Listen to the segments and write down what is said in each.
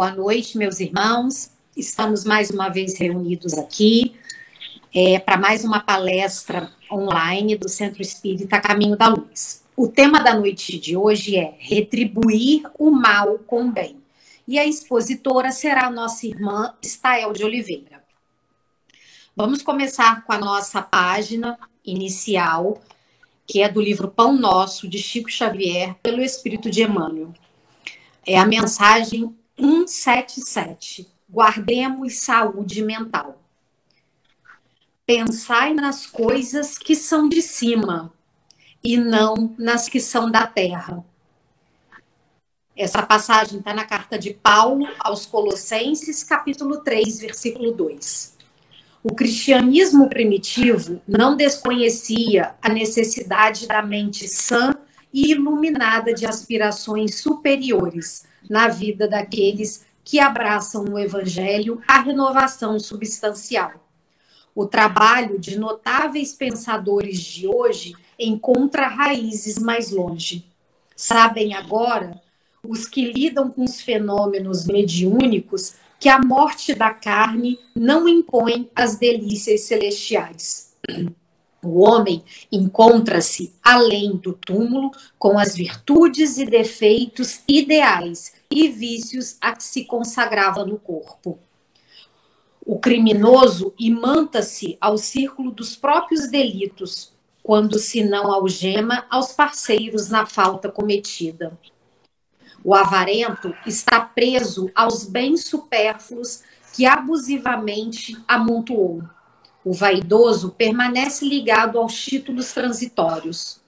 boa noite, meus irmãos. Estamos mais uma vez reunidos aqui é, para mais uma palestra online do Centro Espírita Caminho da Luz. O tema da noite de hoje é Retribuir o Mal com Bem. E a expositora será a nossa irmã Stael de Oliveira. Vamos começar com a nossa página inicial, que é do livro Pão Nosso, de Chico Xavier, pelo Espírito de Emmanuel. É a mensagem 177. Guardemos saúde mental. Pensai nas coisas que são de cima e não nas que são da terra. Essa passagem está na carta de Paulo aos Colossenses, capítulo 3, versículo 2. O cristianismo primitivo não desconhecia a necessidade da mente sã e iluminada de aspirações superiores na vida daqueles que abraçam no evangelho a renovação substancial. O trabalho de notáveis pensadores de hoje encontra raízes mais longe. Sabem agora os que lidam com os fenômenos mediúnicos que a morte da carne não impõe as delícias celestiais. O homem encontra-se além do túmulo com as virtudes e defeitos ideais e vícios a que se consagrava no corpo. O criminoso imanta-se ao círculo dos próprios delitos, quando se não algema aos parceiros na falta cometida. O avarento está preso aos bens supérfluos que abusivamente amontoou o vaidoso permanece ligado aos títulos transitórios.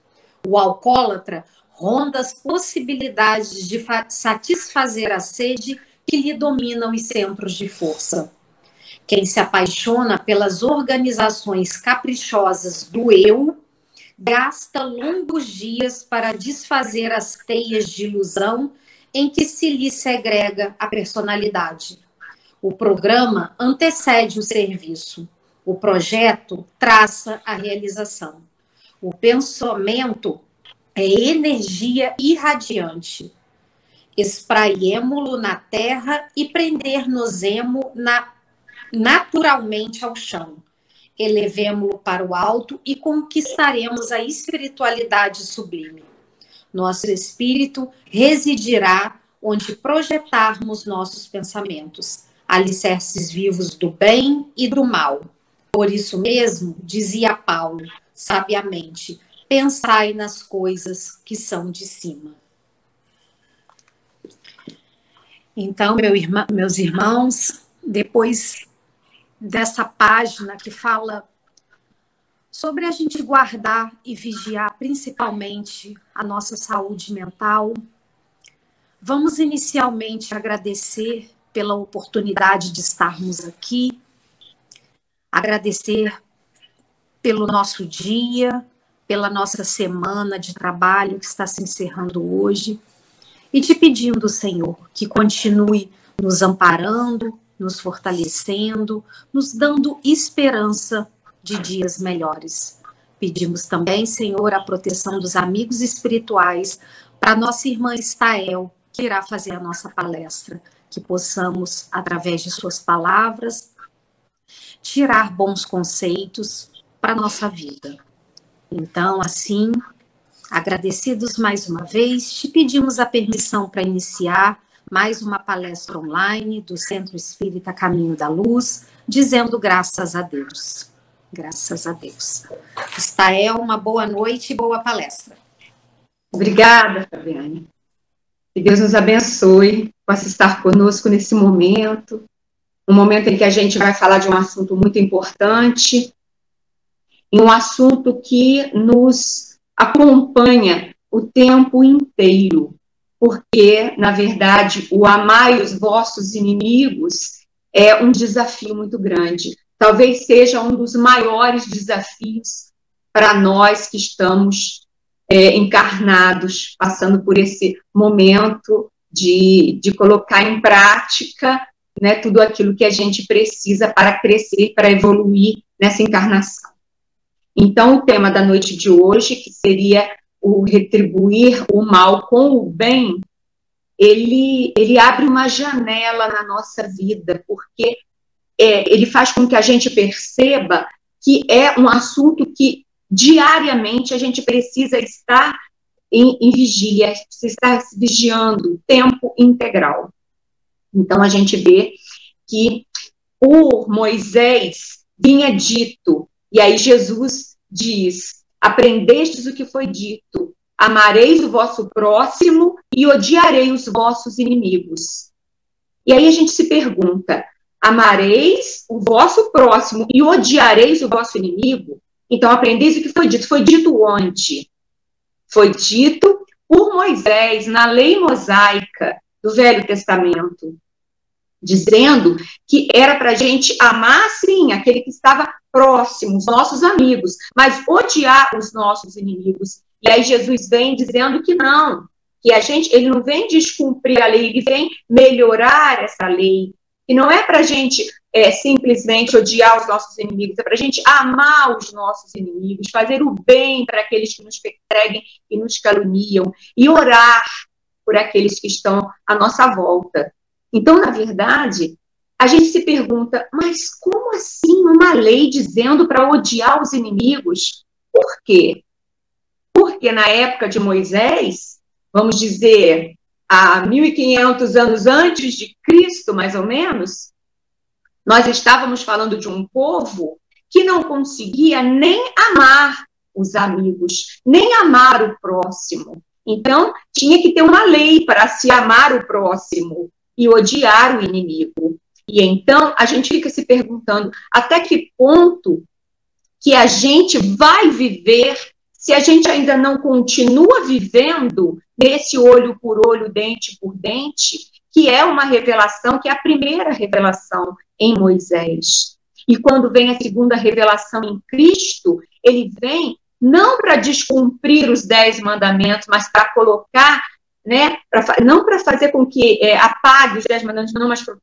O alcoólatra ronda as possibilidades de satisfazer a sede que lhe dominam os centros de força. Quem se apaixona pelas organizações caprichosas do eu gasta longos dias para desfazer as teias de ilusão em que se lhe segrega a personalidade. O programa antecede o serviço. O projeto traça a realização. O pensamento é energia irradiante. Espraiemo-lo na terra e prender-nos-emo na, naturalmente ao chão. Elevemo-lo para o alto e conquistaremos a espiritualidade sublime. Nosso espírito residirá onde projetarmos nossos pensamentos, alicerces vivos do bem e do mal por isso mesmo, dizia Paulo, sabiamente, pensai nas coisas que são de cima. Então, meu irmã, meus irmãos, depois dessa página que fala sobre a gente guardar e vigiar principalmente a nossa saúde mental, vamos inicialmente agradecer pela oportunidade de estarmos aqui agradecer pelo nosso dia, pela nossa semana de trabalho que está se encerrando hoje e te pedindo, Senhor, que continue nos amparando, nos fortalecendo, nos dando esperança de dias melhores. Pedimos também, Senhor, a proteção dos amigos espirituais para nossa irmã Estael, que irá fazer a nossa palestra, que possamos, através de suas palavras, tirar bons conceitos para a nossa vida. Então, assim, agradecidos mais uma vez, te pedimos a permissão para iniciar mais uma palestra online do Centro Espírita Caminho da Luz, dizendo graças a Deus. Graças a Deus. Estael, uma boa noite e boa palestra. Obrigada, Fabiane. Que Deus nos abençoe, possa estar conosco nesse momento, um momento em que a gente vai falar de um assunto muito importante, um assunto que nos acompanha o tempo inteiro, porque, na verdade, o amai os vossos inimigos é um desafio muito grande. Talvez seja um dos maiores desafios para nós que estamos é, encarnados, passando por esse momento de, de colocar em prática né, tudo aquilo que a gente precisa para crescer, para evoluir nessa encarnação. Então, o tema da noite de hoje, que seria o retribuir o mal com o bem, ele, ele abre uma janela na nossa vida, porque é, ele faz com que a gente perceba que é um assunto que diariamente a gente precisa estar em, em vigília, precisa estar se vigiando, tempo integral. Então a gente vê que por Moisés vinha dito, e aí Jesus diz: Aprendestes o que foi dito, amareis o vosso próximo e odiarei os vossos inimigos. E aí a gente se pergunta: amareis o vosso próximo e odiareis o vosso inimigo? Então aprendeis o que foi dito. Foi dito onde? Foi dito por Moisés na lei mosaica do Velho Testamento dizendo que era para a gente amar, sim, aquele que estava próximo, os nossos amigos, mas odiar os nossos inimigos. E aí Jesus vem dizendo que não, que a gente, ele não vem descumprir a lei, ele vem melhorar essa lei. E não é para a gente é, simplesmente odiar os nossos inimigos, é para a gente amar os nossos inimigos, fazer o bem para aqueles que nos perseguem e nos caluniam, e orar por aqueles que estão à nossa volta. Então, na verdade, a gente se pergunta, mas como assim uma lei dizendo para odiar os inimigos? Por quê? Porque na época de Moisés, vamos dizer, há 1500 anos antes de Cristo, mais ou menos, nós estávamos falando de um povo que não conseguia nem amar os amigos, nem amar o próximo. Então, tinha que ter uma lei para se amar o próximo e odiar o inimigo. E então a gente fica se perguntando até que ponto que a gente vai viver se a gente ainda não continua vivendo nesse olho por olho, dente por dente, que é uma revelação, que é a primeira revelação em Moisés. E quando vem a segunda revelação em Cristo, ele vem não para descumprir os dez mandamentos, mas para colocar né, pra, não para fazer com que é, apague os dez mandamentos, não, mas para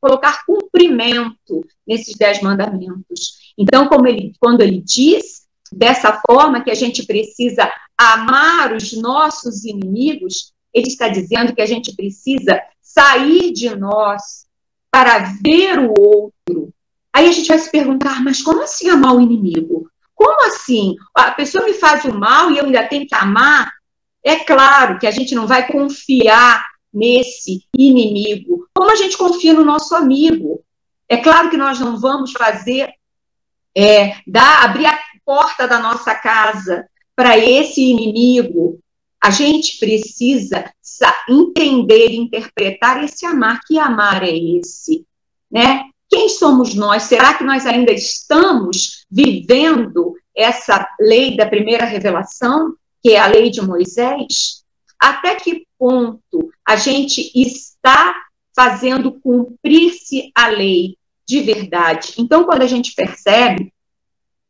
colocar cumprimento nesses dez mandamentos. Então, como ele, quando ele diz dessa forma que a gente precisa amar os nossos inimigos, ele está dizendo que a gente precisa sair de nós para ver o outro. Aí a gente vai se perguntar, mas como assim amar o inimigo? Como assim? A pessoa me faz o mal e eu ainda tenho que amar? É claro que a gente não vai confiar nesse inimigo, como a gente confia no nosso amigo. É claro que nós não vamos fazer, é, dar, abrir a porta da nossa casa para esse inimigo. A gente precisa entender, interpretar esse amar. Que amar é esse? Né? Quem somos nós? Será que nós ainda estamos vivendo essa lei da primeira revelação? Que é a lei de Moisés, até que ponto a gente está fazendo cumprir-se a lei de verdade. Então, quando a gente percebe,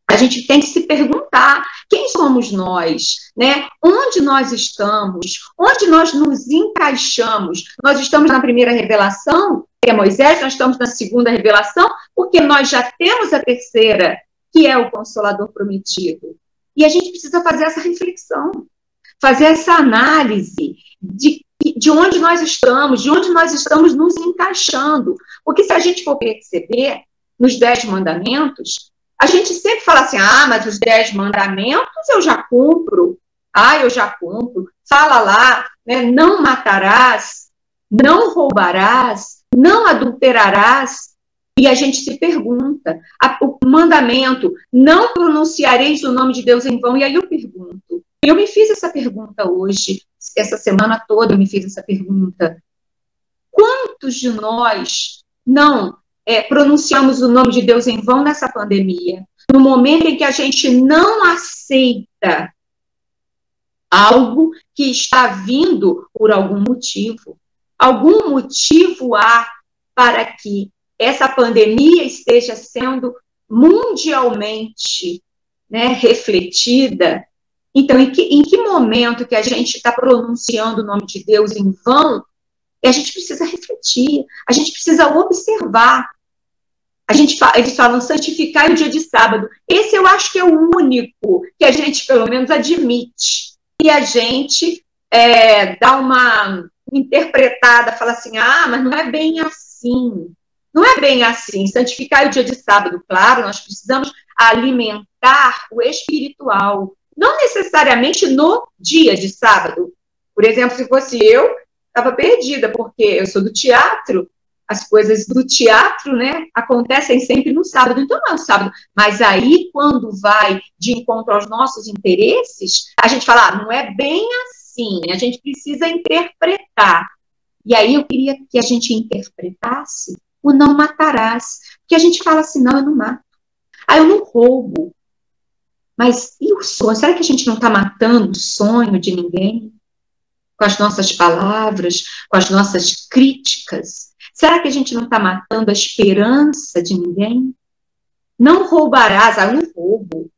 a gente tem que se perguntar quem somos nós, né? Onde nós estamos? Onde nós nos encaixamos? Nós estamos na primeira revelação, que é Moisés, nós estamos na segunda revelação, porque nós já temos a terceira, que é o Consolador prometido. E a gente precisa fazer essa reflexão, fazer essa análise de, de onde nós estamos, de onde nós estamos nos encaixando. Porque se a gente for perceber nos Dez Mandamentos, a gente sempre fala assim: ah, mas os Dez Mandamentos eu já cumpro. Ah, eu já cumpro. Fala lá, né, não matarás, não roubarás, não adulterarás. E a gente se pergunta, a, o mandamento, não pronunciareis o nome de Deus em vão, e aí eu pergunto, eu me fiz essa pergunta hoje, essa semana toda eu me fiz essa pergunta. Quantos de nós não é, pronunciamos o nome de Deus em vão nessa pandemia? No momento em que a gente não aceita algo que está vindo por algum motivo. Algum motivo há para que essa pandemia esteja sendo mundialmente né, refletida. Então, em que, em que momento que a gente está pronunciando o nome de Deus em vão, a gente precisa refletir, a gente precisa observar. A gente, eles falam santificar o dia de sábado. Esse eu acho que é o único que a gente, pelo menos, admite. E a gente é, dá uma interpretada, fala assim: ah, mas não é bem assim. Não é bem assim. Santificar o dia de sábado, claro, nós precisamos alimentar o espiritual. Não necessariamente no dia de sábado. Por exemplo, se fosse eu, estava perdida, porque eu sou do teatro, as coisas do teatro, né, acontecem sempre no sábado, então não é no sábado. Mas aí, quando vai de encontro aos nossos interesses, a gente fala, ah, não é bem assim, a gente precisa interpretar. E aí eu queria que a gente interpretasse o não matarás. Porque a gente fala assim, não, eu não mato. Ah, eu não roubo. Mas e o sonho? Será que a gente não está matando o sonho de ninguém? Com as nossas palavras, com as nossas críticas? Será que a gente não está matando a esperança de ninguém? Não roubarás, ah, não roubo.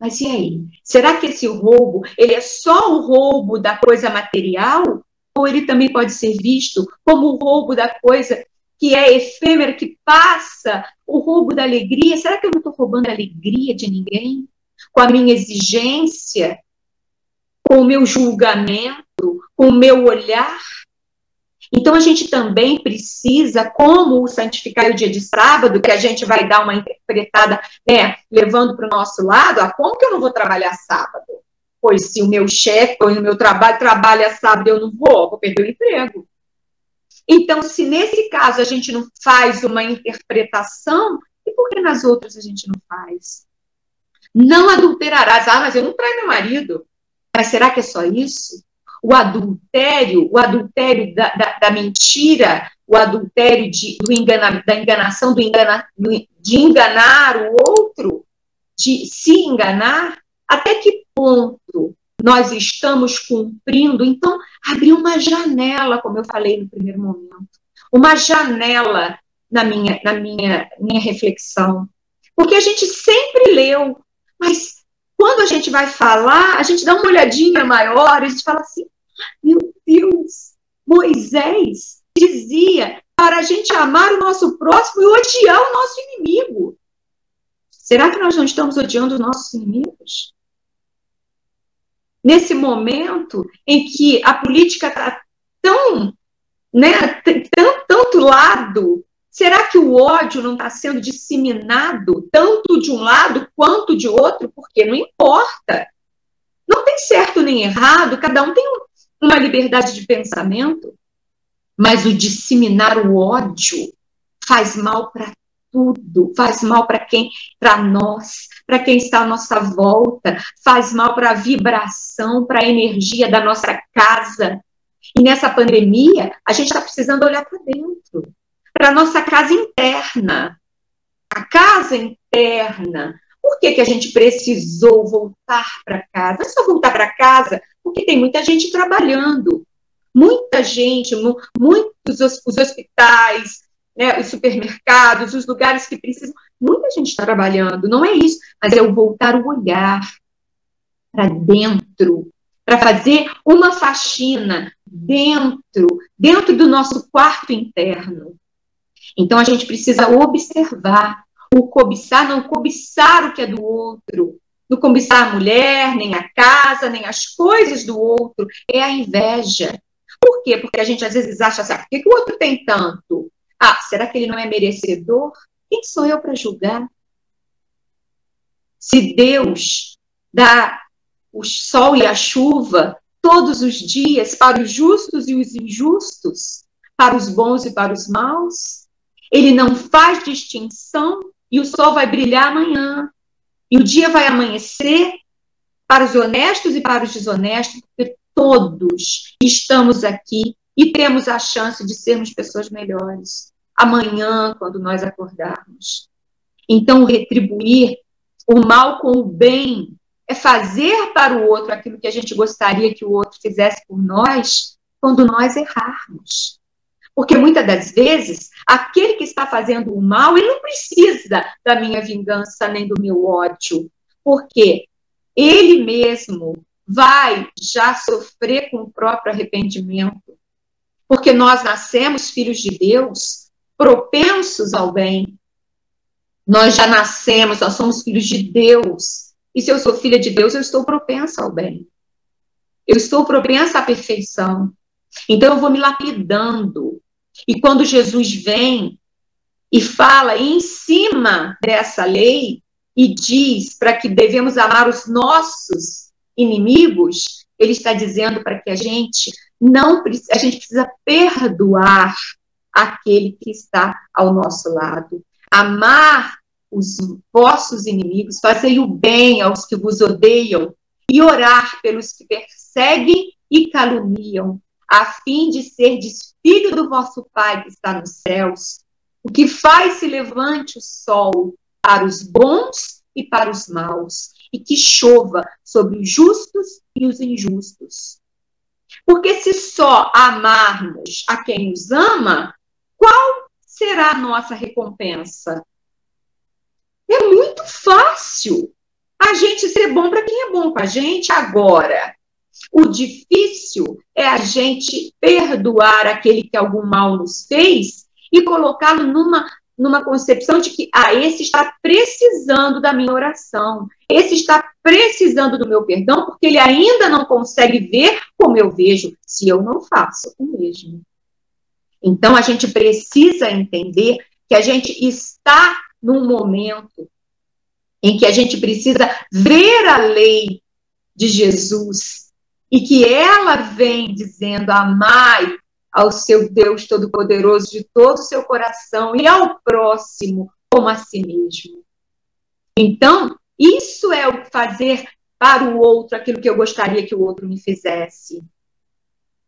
Mas e aí? Será que esse roubo, ele é só o roubo da coisa material? Ou ele também pode ser visto como o roubo da coisa que é efêmera, que passa, o roubo da alegria? Será que eu não estou roubando a alegria de ninguém? Com a minha exigência? Com o meu julgamento? Com o meu olhar? Então, a gente também precisa, como santificar o dia de sábado, que a gente vai dar uma interpretada, né, levando para o nosso lado, ah, como que eu não vou trabalhar sábado? Pois se o meu chefe ou o meu trabalho trabalha sábado, eu não vou, vou perder o emprego. Então, se nesse caso a gente não faz uma interpretação, e por que nas outras a gente não faz? Não adulterarás. Ah, mas eu não traio meu marido. Mas será que é só isso? o adultério, o adultério da, da, da mentira, o adultério de, do engana, da enganação, do engana, de enganar o outro, de se enganar, até que ponto nós estamos cumprindo? Então, abrir uma janela, como eu falei no primeiro momento, uma janela na minha, na minha, minha reflexão. Porque a gente sempre leu, mas quando a gente vai falar, a gente dá uma olhadinha maior, a gente fala assim, meu Deus, Moisés dizia para a gente amar o nosso próximo e odiar o nosso inimigo. Será que nós não estamos odiando os nossos inimigos? Nesse momento em que a política está tão, né, tão, tanto lado, será que o ódio não está sendo disseminado tanto de um lado quanto de outro? Porque não importa. Não tem certo nem errado, cada um tem uma liberdade de pensamento, mas o disseminar o ódio faz mal para tudo, faz mal para quem, para nós, para quem está à nossa volta, faz mal para a vibração, para a energia da nossa casa. E nessa pandemia, a gente está precisando olhar para dentro, para a nossa casa interna. A casa interna. Por que, que a gente precisou voltar para casa? Não é só voltar para casa porque tem muita gente trabalhando, muita gente, muitos os hospitais, né, os supermercados, os lugares que precisam, muita gente está trabalhando, não é isso, mas é o voltar o olhar para dentro, para fazer uma faxina dentro, dentro do nosso quarto interno. Então a gente precisa observar, o cobiçar, não cobiçar o que é do outro, não cobiçar a mulher, nem a casa, nem as coisas do outro, é a inveja. Por quê? Porque a gente às vezes acha assim, ah, por que, que o outro tem tanto? Ah, será que ele não é merecedor? Quem sou eu para julgar? Se Deus dá o sol e a chuva todos os dias para os justos e os injustos, para os bons e para os maus, ele não faz distinção e o sol vai brilhar amanhã, e o dia vai amanhecer para os honestos e para os desonestos, porque todos estamos aqui e temos a chance de sermos pessoas melhores amanhã, quando nós acordarmos. Então, retribuir o mal com o bem é fazer para o outro aquilo que a gente gostaria que o outro fizesse por nós quando nós errarmos. Porque muitas das vezes, aquele que está fazendo o mal, ele não precisa da minha vingança nem do meu ódio. Porque ele mesmo vai já sofrer com o próprio arrependimento. Porque nós nascemos filhos de Deus, propensos ao bem. Nós já nascemos, nós somos filhos de Deus. E se eu sou filha de Deus, eu estou propensa ao bem. Eu estou propensa à perfeição. Então eu vou me lapidando. E quando Jesus vem e fala em cima dessa lei e diz para que devemos amar os nossos inimigos, ele está dizendo para que a gente não a gente precisa perdoar aquele que está ao nosso lado. Amar os vossos inimigos, fazei o bem aos que vos odeiam e orar pelos que perseguem e caluniam, a fim de ser filho do vosso Pai que está nos céus, o que faz se levante o sol para os bons e para os maus, e que chova sobre os justos e os injustos. Porque se só amarmos a quem nos ama, qual será a nossa recompensa? É muito fácil a gente ser bom para quem é bom com a gente agora. O difícil é a gente perdoar aquele que algum mal nos fez e colocá-lo numa, numa concepção de que, ah, esse está precisando da minha oração, esse está precisando do meu perdão, porque ele ainda não consegue ver como eu vejo, se eu não faço o mesmo. Então, a gente precisa entender que a gente está num momento em que a gente precisa ver a lei de Jesus e que ela vem dizendo: amai ao seu Deus Todo-Poderoso de todo o seu coração e ao próximo como a si mesmo. Então, isso é o fazer para o outro aquilo que eu gostaria que o outro me fizesse.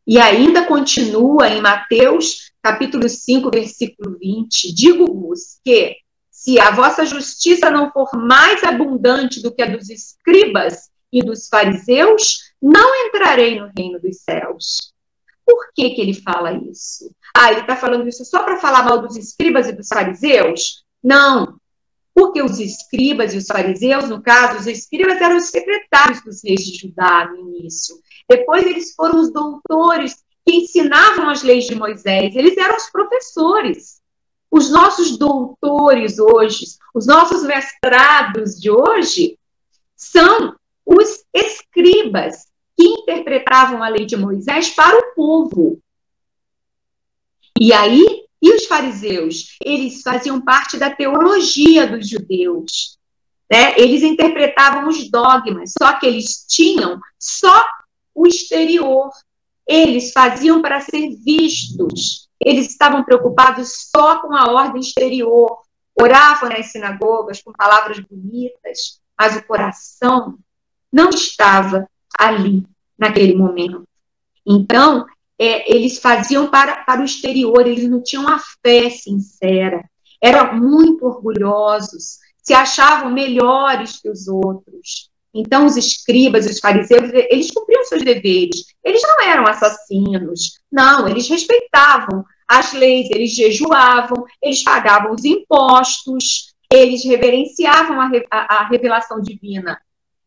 E ainda continua em Mateus, capítulo 5, versículo 20: Digo-vos que, se a vossa justiça não for mais abundante do que a dos escribas e dos fariseus, não entrarei no reino dos céus. Por que, que ele fala isso? Ah, ele está falando isso só para falar mal dos escribas e dos fariseus? Não. Porque os escribas e os fariseus, no caso, os escribas eram os secretários dos reis de Judá no início. Depois eles foram os doutores que ensinavam as leis de Moisés. Eles eram os professores. Os nossos doutores hoje, os nossos mestrados de hoje, são os escribas que interpretavam a lei de Moisés para o povo. E aí, e os fariseus? Eles faziam parte da teologia dos judeus. Né? Eles interpretavam os dogmas, só que eles tinham só o exterior. Eles faziam para ser vistos. Eles estavam preocupados só com a ordem exterior. Oravam nas sinagogas com palavras bonitas, mas o coração não estava ali, naquele momento. Então, é, eles faziam para, para o exterior, eles não tinham a fé sincera, eram muito orgulhosos, se achavam melhores que os outros. Então, os escribas, os fariseus, eles cumpriam seus deveres. Eles não eram assassinos. Não, eles respeitavam as leis, eles jejuavam, eles pagavam os impostos, eles reverenciavam a, a, a revelação divina.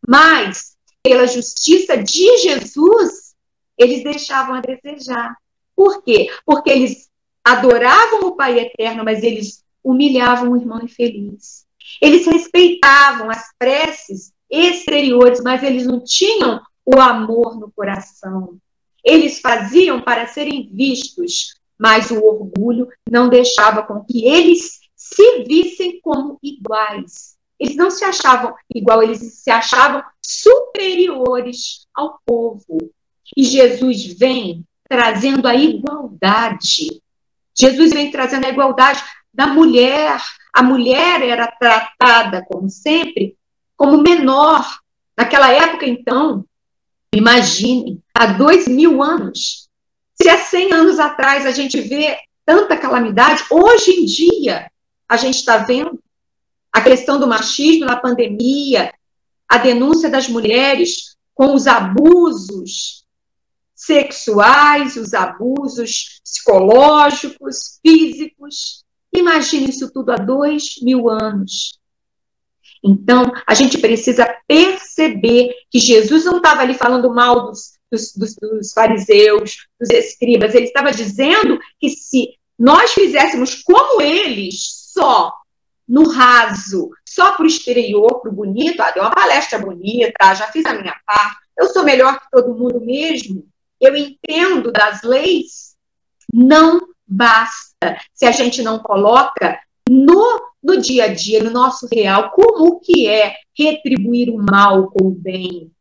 Mas pela justiça de Jesus, eles deixavam a desejar. Por quê? Porque eles adoravam o Pai eterno, mas eles humilhavam o irmão infeliz. Eles respeitavam as preces exteriores, mas eles não tinham o amor no coração. Eles faziam para serem vistos, mas o orgulho não deixava com que eles se vissem como iguais. Eles não se achavam igual, eles se achavam superiores ao povo. E Jesus vem trazendo a igualdade. Jesus vem trazendo a igualdade da mulher. A mulher era tratada, como sempre, como menor. Naquela época, então, imagine, há dois mil anos. Se há cem anos atrás a gente vê tanta calamidade, hoje em dia a gente está vendo a questão do machismo na pandemia, a denúncia das mulheres com os abusos sexuais, os abusos psicológicos, físicos. Imagine isso tudo há dois mil anos. Então, a gente precisa perceber que Jesus não estava ali falando mal dos, dos, dos, dos fariseus, dos escribas, ele estava dizendo que se nós fizéssemos como eles, só no raso, só para o exterior, para o bonito, ah, deu uma palestra bonita, já fiz a minha parte, eu sou melhor que todo mundo mesmo. eu entendo das leis, não basta se a gente não coloca no, no dia a dia, no nosso real, como que é retribuir o mal com o bem.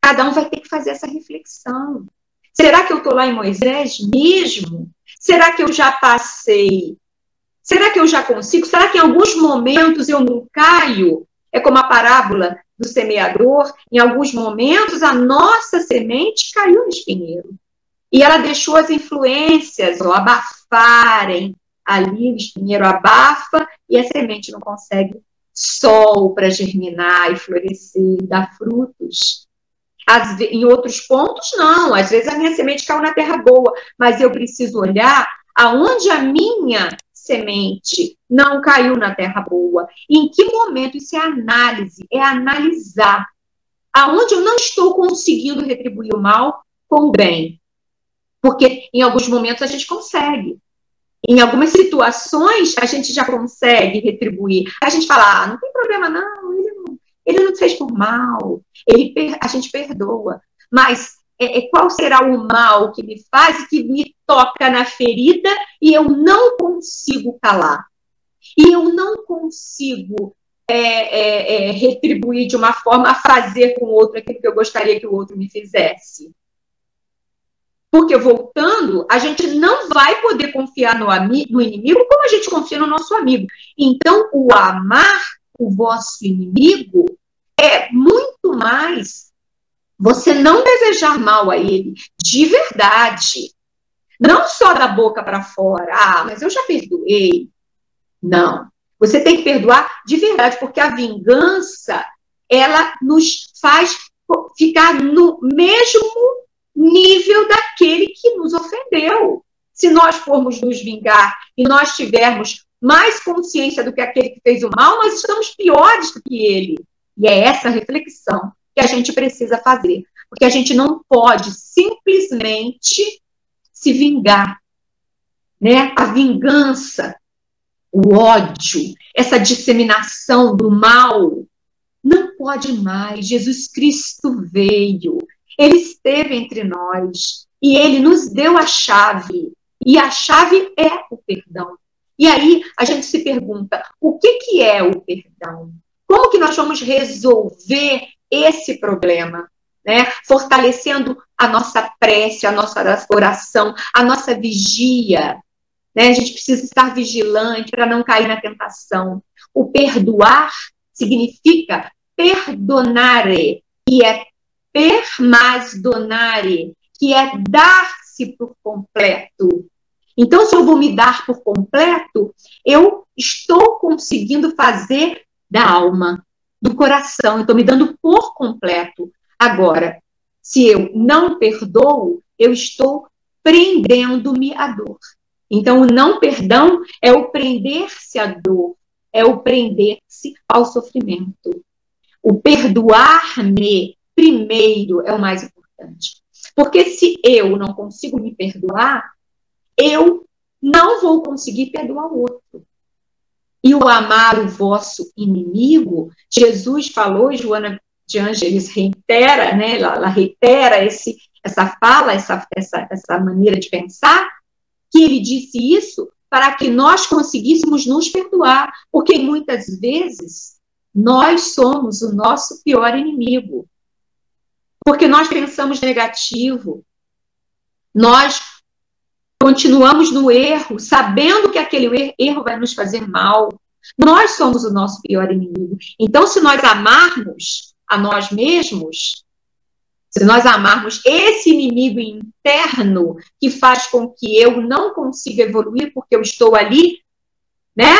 Cada um vai ter que fazer essa reflexão. Será que eu estou lá em Moisés mesmo? Será que eu já passei? Será que eu já consigo? Será que em alguns momentos eu não caio? É como a parábola do semeador. Em alguns momentos, a nossa semente caiu no espinheiro. E ela deixou as influências ó, abafarem. Ali o espinheiro abafa e a semente não consegue sol para germinar e florescer e dar frutos. Em outros pontos, não. Às vezes a minha semente caiu na terra boa, mas eu preciso olhar aonde a minha semente não caiu na terra boa. Em que momento? Isso é análise, é analisar. Aonde eu não estou conseguindo retribuir o mal com o bem. Porque em alguns momentos a gente consegue. Em algumas situações a gente já consegue retribuir. A gente fala, ah, não tem problema não, ele não, ele não fez por mal, ele, a gente perdoa. Mas é, é, qual será o mal que me faz, que me toca na ferida e eu não consigo calar. E eu não consigo é, é, é, retribuir de uma forma a fazer com o outro aquilo que eu gostaria que o outro me fizesse. Porque, voltando, a gente não vai poder confiar no, no inimigo como a gente confia no nosso amigo. Então, o amar o vosso inimigo é muito mais você não desejar mal a ele de verdade. Não só da boca para fora. Ah, mas eu já perdoei. Não. Você tem que perdoar de verdade, porque a vingança, ela nos faz ficar no mesmo nível daquele que nos ofendeu. Se nós formos nos vingar e nós tivermos mais consciência do que aquele que fez o mal, nós estamos piores do que ele. E é essa reflexão que a gente precisa fazer. Porque a gente não pode simplesmente se vingar. Né? A vingança, o ódio, essa disseminação do mal, não pode mais. Jesus Cristo veio, ele esteve entre nós e ele nos deu a chave. E a chave é o perdão. E aí a gente se pergunta: o que, que é o perdão? Como que nós vamos resolver esse problema, né? Fortalecendo a nossa prece, a nossa oração, a nossa vigia. Né? A gente precisa estar vigilante para não cair na tentação. O perdoar significa perdonare, que é per mais donare, que é dar-se por completo. Então, se eu vou me dar por completo, eu estou conseguindo fazer da alma do coração, eu estou me dando por completo. Agora, se eu não perdoo, eu estou prendendo-me à dor. Então, o não perdão é o prender-se à dor, é o prender-se ao sofrimento. O perdoar-me primeiro é o mais importante. Porque se eu não consigo me perdoar, eu não vou conseguir perdoar o outro e o amar o vosso inimigo, Jesus falou, Joana de Ângeles reitera, né, ela, ela reitera esse, essa fala, essa, essa, essa maneira de pensar, que ele disse isso para que nós conseguíssemos nos perdoar, porque muitas vezes nós somos o nosso pior inimigo. Porque nós pensamos negativo, nós continuamos no erro, sabendo que aquele erro vai nos fazer mal. Nós somos o nosso pior inimigo. Então, se nós amarmos a nós mesmos, se nós amarmos esse inimigo interno que faz com que eu não consiga evoluir porque eu estou ali, né?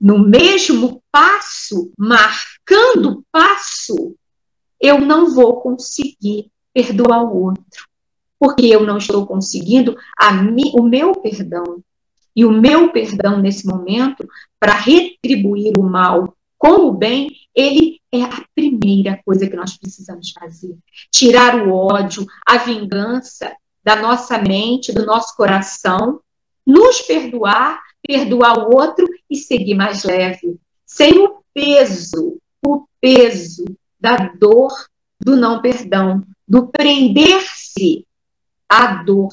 No mesmo passo, marcando passo, eu não vou conseguir perdoar o outro porque eu não estou conseguindo mi, o meu perdão. E o meu perdão nesse momento, para retribuir o mal com o bem, ele é a primeira coisa que nós precisamos fazer. Tirar o ódio, a vingança da nossa mente, do nosso coração, nos perdoar, perdoar o outro e seguir mais leve, sem o peso, o peso da dor do não perdão, do prender-se prende a dor.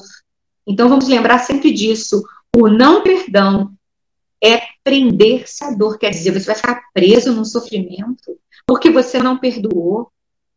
Então vamos lembrar sempre disso. O não perdão é prender-se à dor, quer dizer, você vai ficar preso no sofrimento porque você não perdoou.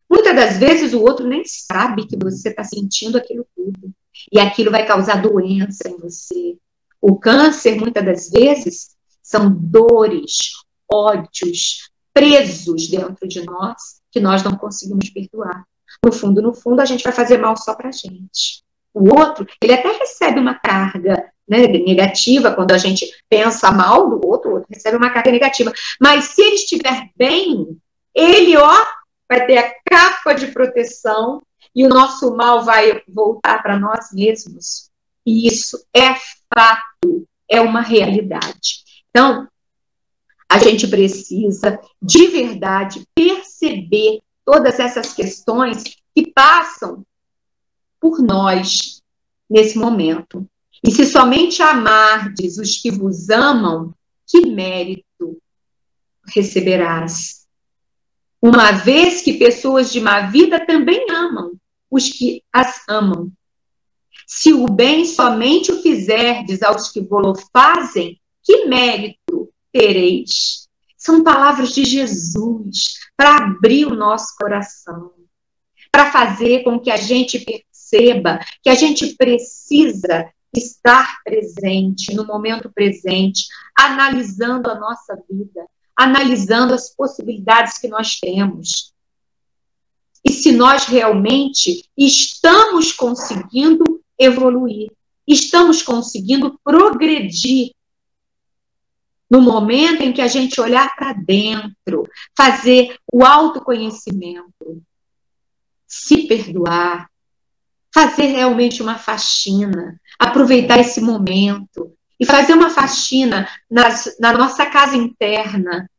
Muitas das vezes o outro nem sabe que você está sentindo aquilo tudo. E aquilo vai causar doença em você. O câncer, muitas das vezes, são dores, ódios, presos dentro de nós, que nós não conseguimos perdoar. No fundo, no fundo, a gente vai fazer mal só para a gente. O outro, ele até recebe uma carga né, negativa quando a gente pensa mal do outro, o outro recebe uma carga negativa. Mas se ele estiver bem, ele, ó, vai ter a capa de proteção e o nosso mal vai voltar para nós mesmos. E isso é fato, é uma realidade. Então, a gente precisa, de verdade, perceber todas essas questões que passam por nós nesse momento. E se somente amardes os que vos amam, que mérito receberás? Uma vez que pessoas de má vida também amam os que as amam. Se o bem somente o fizerdes aos que vos fazem, que mérito tereis? São palavras de Jesus para abrir o nosso coração, para fazer com que a gente perceba que a gente precisa estar presente, no momento presente, analisando a nossa vida, analisando as possibilidades que nós temos. E se nós realmente estamos conseguindo evoluir, estamos conseguindo progredir no momento em que a gente olhar para dentro, fazer o autoconhecimento, se perdoar, fazer realmente uma faxina, aproveitar esse momento e fazer uma faxina nas, na nossa casa interna,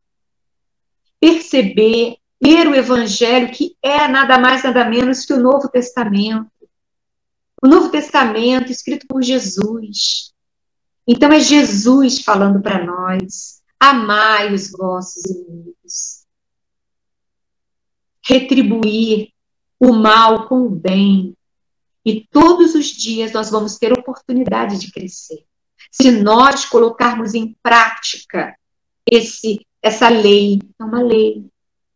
perceber, ler o Evangelho, que é nada mais, nada menos que o Novo Testamento. O Novo Testamento escrito por Jesus. Então é Jesus falando para nós: amai os vossos inimigos. Retribuir o mal com o bem. E todos os dias nós vamos ter oportunidade de crescer. Se nós colocarmos em prática esse, essa lei, é uma lei.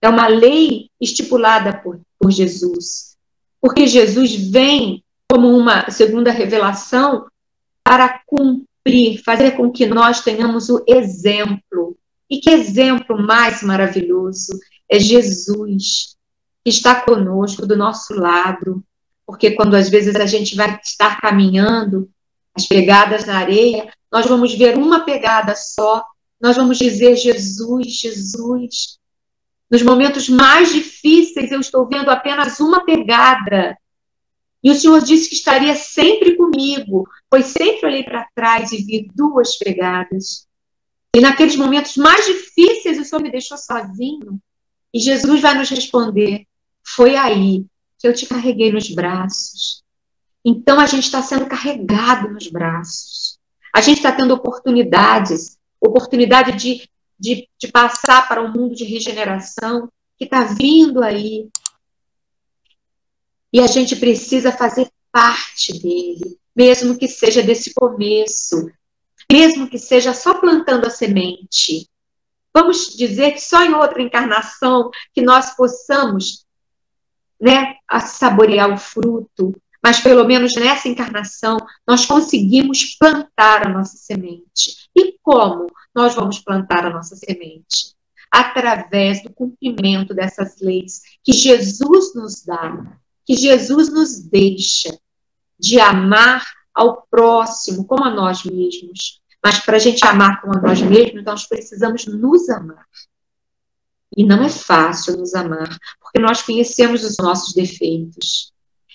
É uma lei estipulada por, por Jesus. Porque Jesus vem como uma segunda revelação para cumprir cumprir, fazer com que nós tenhamos o exemplo. E que exemplo mais maravilhoso é Jesus, que está conosco, do nosso lado. Porque quando às vezes a gente vai estar caminhando, as pegadas na areia, nós vamos ver uma pegada só, nós vamos dizer Jesus, Jesus. Nos momentos mais difíceis, eu estou vendo apenas uma pegada. E o Senhor disse que estaria sempre comigo, pois sempre olhei para trás e vi duas pegadas. E naqueles momentos mais difíceis, o Senhor me deixou sozinho. E Jesus vai nos responder: Foi aí que eu te carreguei nos braços. Então a gente está sendo carregado nos braços. A gente está tendo oportunidades oportunidade de, de, de passar para um mundo de regeneração que está vindo aí, e a gente precisa fazer parte dele, mesmo que seja desse começo, mesmo que seja só plantando a semente. Vamos dizer que só em outra encarnação que nós possamos né, saborear o fruto, mas pelo menos nessa encarnação nós conseguimos plantar a nossa semente. E como nós vamos plantar a nossa semente? Através do cumprimento dessas leis que Jesus nos dá, que Jesus nos deixa de amar ao próximo como a nós mesmos. Mas para a gente amar como a nós mesmos, nós precisamos nos amar. E não é fácil nos amar, porque nós conhecemos os nossos defeitos.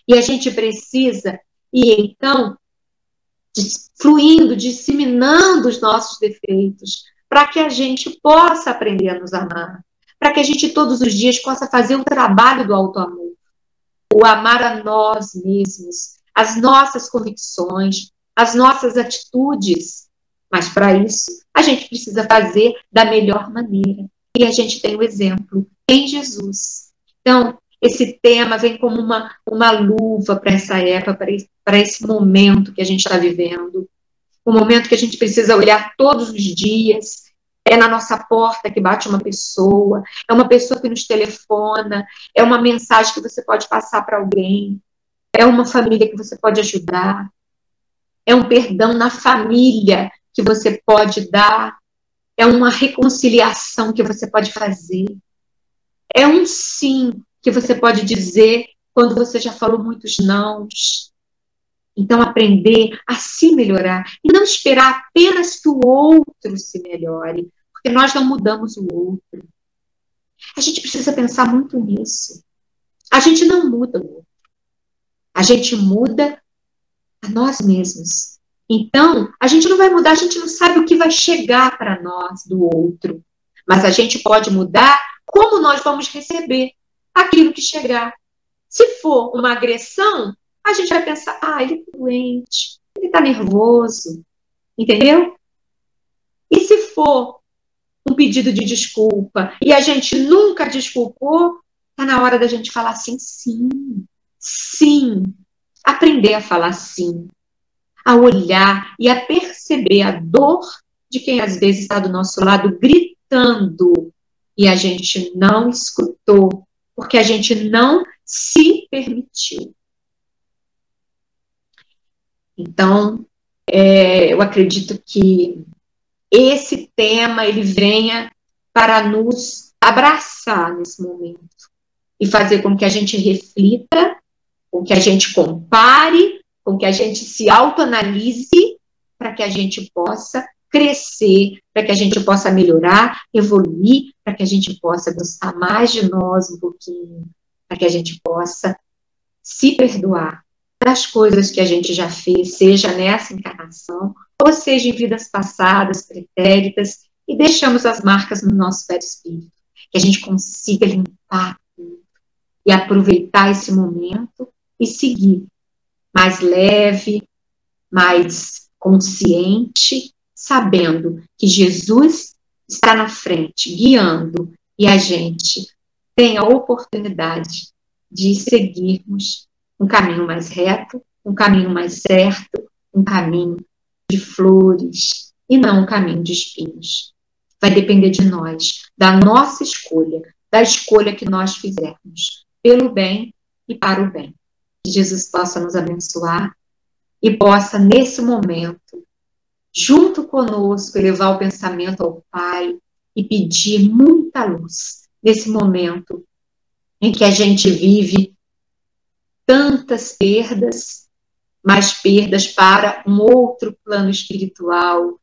E a gente precisa ir, então, fluindo, disseminando os nossos defeitos, para que a gente possa aprender a nos amar, para que a gente todos os dias possa fazer o trabalho do auto-amor o amar a nós mesmos, as nossas convicções, as nossas atitudes. Mas para isso, a gente precisa fazer da melhor maneira. E a gente tem o exemplo em Jesus. Então, esse tema vem como uma, uma luva para essa época, para esse momento que a gente está vivendo. Um momento que a gente precisa olhar todos os dias. É na nossa porta que bate uma pessoa, é uma pessoa que nos telefona, é uma mensagem que você pode passar para alguém, é uma família que você pode ajudar, é um perdão na família que você pode dar, é uma reconciliação que você pode fazer, é um sim que você pode dizer quando você já falou muitos nãos. Então, aprender a se melhorar e não esperar apenas que o outro se melhore, porque nós não mudamos o outro. A gente precisa pensar muito nisso. A gente não muda o outro. A gente muda a nós mesmos. Então, a gente não vai mudar, a gente não sabe o que vai chegar para nós do outro. Mas a gente pode mudar como nós vamos receber aquilo que chegar. Se for uma agressão, a gente vai pensar, ah, ele está doente, ele está nervoso, entendeu? E se for um pedido de desculpa. E a gente nunca desculpou, está na hora da gente falar assim, sim, sim. Aprender a falar sim. A olhar e a perceber a dor de quem às vezes está do nosso lado gritando. E a gente não escutou, porque a gente não se permitiu. Então, é, eu acredito que esse tema ele venha para nos abraçar nesse momento e fazer com que a gente reflita, com que a gente compare com que a gente se autoanalise para que a gente possa crescer, para que a gente possa melhorar, evoluir, para que a gente possa gostar mais de nós um pouquinho, para que a gente possa se perdoar das coisas que a gente já fez, seja nessa encarnação, ou seja em vidas passadas, pretéritas, e deixamos as marcas no nosso espírito, que a gente consiga limpar tudo e aproveitar esse momento e seguir mais leve, mais consciente, sabendo que Jesus está na frente, guiando, e a gente tem a oportunidade de seguirmos um caminho mais reto, um caminho mais certo, um caminho de flores e não um caminho de espinhos. Vai depender de nós, da nossa escolha, da escolha que nós fizermos, pelo bem e para o bem que Jesus possa nos abençoar e possa, nesse momento, junto conosco, elevar o pensamento ao Pai e pedir muita luz nesse momento em que a gente vive tantas perdas, mas perdas para um outro plano espiritual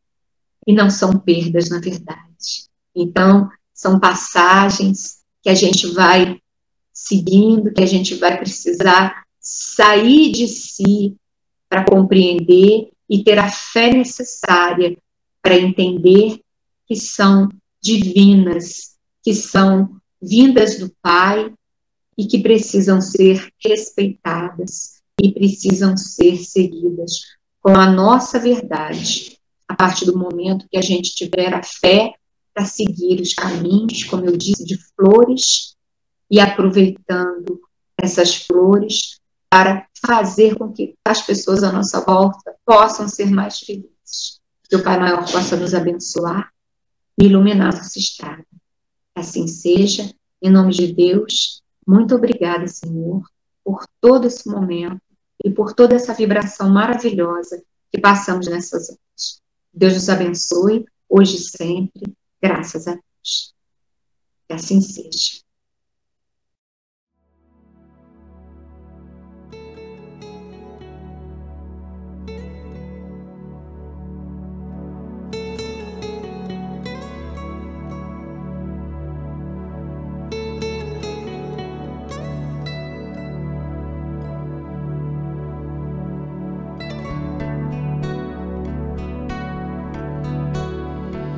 e não são perdas na verdade. Então, são passagens que a gente vai seguindo, que a gente vai precisar sair de si para compreender e ter a fé necessária para entender que são divinas, que são vindas do Pai e que precisam ser respeitadas e precisam ser seguidas com a nossa verdade, a partir do momento que a gente tiver a fé para seguir os caminhos, como eu disse, de flores e aproveitando essas flores para fazer com que as pessoas à nossa volta possam ser mais felizes. Que o Pai Maior possa nos abençoar e iluminar nossa estrada. Assim seja, em nome de Deus, muito obrigada, Senhor, por todo esse momento e por toda essa vibração maravilhosa que passamos nessas horas. Deus nos abençoe, hoje e sempre, graças a Deus. Que assim seja.